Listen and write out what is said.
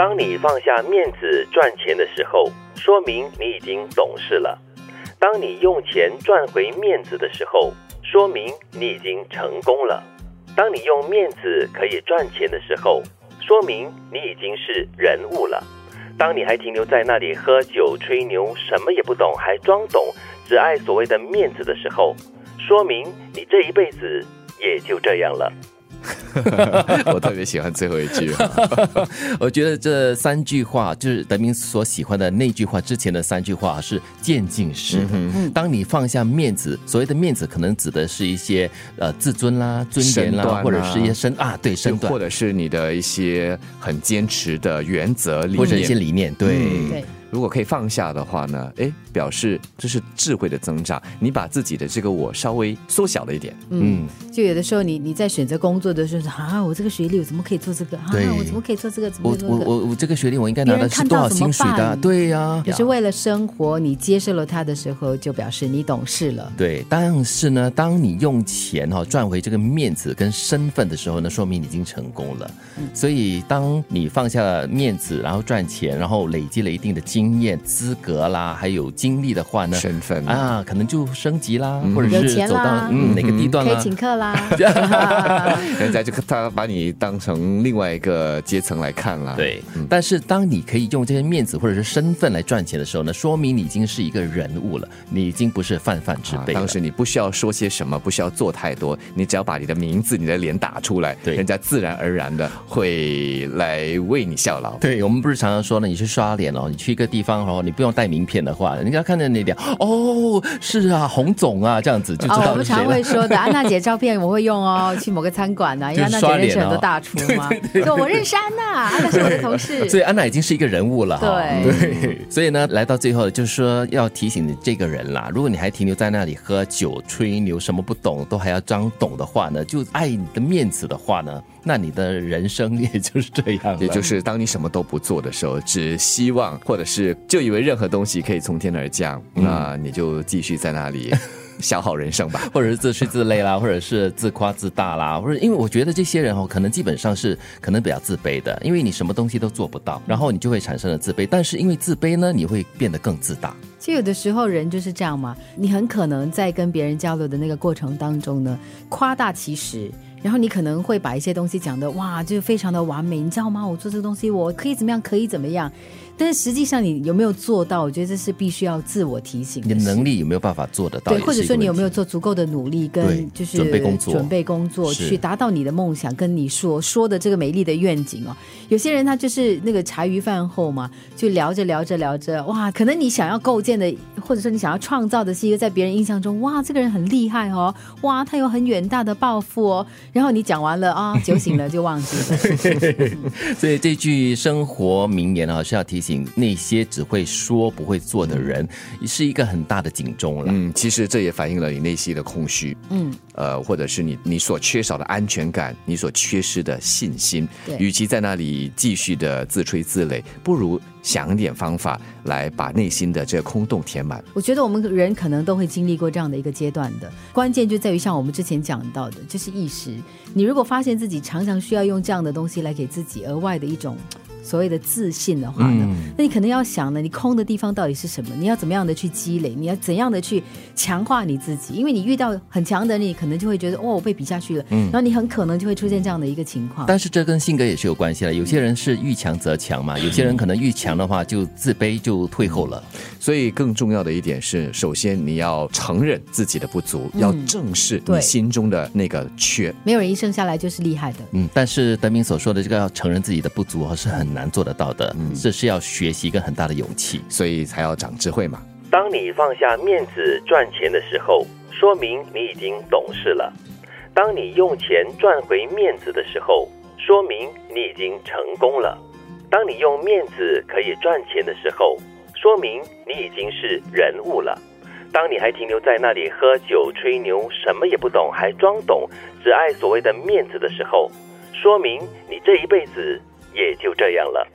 当你放下面子赚钱的时候，说明你已经懂事了；当你用钱赚回面子的时候，说明你已经成功了；当你用面子可以赚钱的时候，说明你已经是人物了；当你还停留在那里喝酒吹牛，什么也不懂，还装懂，只爱所谓的面子的时候，说明你这一辈子也就这样了。我特别喜欢最后一句，我觉得这三句话就是德明所喜欢的那句话。之前的三句话是渐进式的。当你放下面子，所谓的面子可能指的是一些呃自尊啦、尊严啦，或者是一些身啊，对身段，或者是你的一些很坚持的原则或者一些理念，对。如果可以放下的话呢？哎，表示这是智慧的增长。你把自己的这个我稍微缩小了一点。嗯，就有的时候你你在选择工作的时候，啊，我这个学历我怎么可以做这个？啊，我怎么可以做这个？我我我我这个学历我应该拿的是多少薪水的？对呀。可是为了生活，你接受了他的时候，就表示你懂事了。对，但是呢，当你用钱哈赚回这个面子跟身份的时候呢，说明你已经成功了。所以，当你放下了面子，然后赚钱，然后累积了一定的金。经验、资格啦，还有经历的话呢，身份啊，可能就升级啦，或者是走到哪个地段可以请客啦。人家就他把你当成另外一个阶层来看了。对，但是当你可以用这些面子或者是身份来赚钱的时候呢，说明你已经是一个人物了，你已经不是泛泛之辈。当时你不需要说些什么，不需要做太多，你只要把你的名字、你的脸打出来，对，人家自然而然的会来为你效劳。对我们不是常常说呢，你去刷脸哦，你去一个。地方哦，你不用带名片的话，人家看着你脸哦，是啊，洪总啊，这样子就知道。我们常会说的，安娜姐照片我会用哦，去某个餐馆啊，因为安娜姐认识很多大厨嘛。对我认识安娜，安娜是我的同事。所以安娜已经是一个人物了。对对，所以呢，来到最后就是说要提醒你这个人啦，如果你还停留在那里喝酒吹牛，什么不懂都还要装懂的话呢，就爱你的面子的话呢，那你的人生也就是这样。也就是当你什么都不做的时候，只希望或者是。是，就以为任何东西可以从天而降，那你就继续在那里 消耗人生吧，或者是自吹自擂啦，或者是自夸自大啦，或者因为我觉得这些人哦，可能基本上是可能比较自卑的，因为你什么东西都做不到，然后你就会产生了自卑。但是因为自卑呢，你会变得更自大。其实有的时候人就是这样嘛，你很可能在跟别人交流的那个过程当中呢，夸大其实。然后你可能会把一些东西讲的哇，就非常的完美，你知道吗？我做这个东西，我可以怎么样？可以怎么样？但是实际上你有没有做到？我觉得这是必须要自我提醒。你的能力有没有办法做得到？对，或者说你有没有做足够的努力跟就是准备工作，准备工作去达到你的梦想，跟你所说的这个美丽的愿景哦。有些人他就是那个茶余饭后嘛，就聊着聊着聊着，哇，可能你想要构建的，或者说你想要创造的是一个在别人印象中，哇，这个人很厉害哦，哇，他有很远大的抱负哦。然后你讲完了啊，酒醒了就忘记了。所以这句生活名言啊，是要提醒。那些只会说不会做的人，是一个很大的警钟了。嗯，其实这也反映了你内心的空虚。嗯，呃，或者是你你所缺少的安全感，你所缺失的信心。对，与其在那里继续的自吹自擂，不如想点方法来把内心的这个空洞填满。我觉得我们人可能都会经历过这样的一个阶段的，关键就在于像我们之前讲到的，就是意识。你如果发现自己常常需要用这样的东西来给自己额外的一种。所谓的自信的话呢，那你可能要想呢，你空的地方到底是什么？你要怎么样的去积累？你要怎样的去强化你自己？因为你遇到很强的你，可能就会觉得哦，我被比下去了，然后你很可能就会出现这样的一个情况。但是这跟性格也是有关系的。有些人是遇强则强嘛，有些人可能遇强的话就自卑就退后了。所以更重要的一点是，首先你要承认自己的不足，要正视你心中的那个缺。没有人一生下来就是厉害的。嗯，但是德明所说的这个要承认自己的不足是很难。难做得到的，这是要学习一个很大的勇气，所以才要长智慧嘛。当你放下面子赚钱的时候，说明你已经懂事了；当你用钱赚回面子的时候，说明你已经成功了；当你用面子可以赚钱的时候，说明你已经是人物了；当你还停留在那里喝酒吹牛，什么也不懂，还装懂，只爱所谓的面子的时候，说明你这一辈子。也就这样了。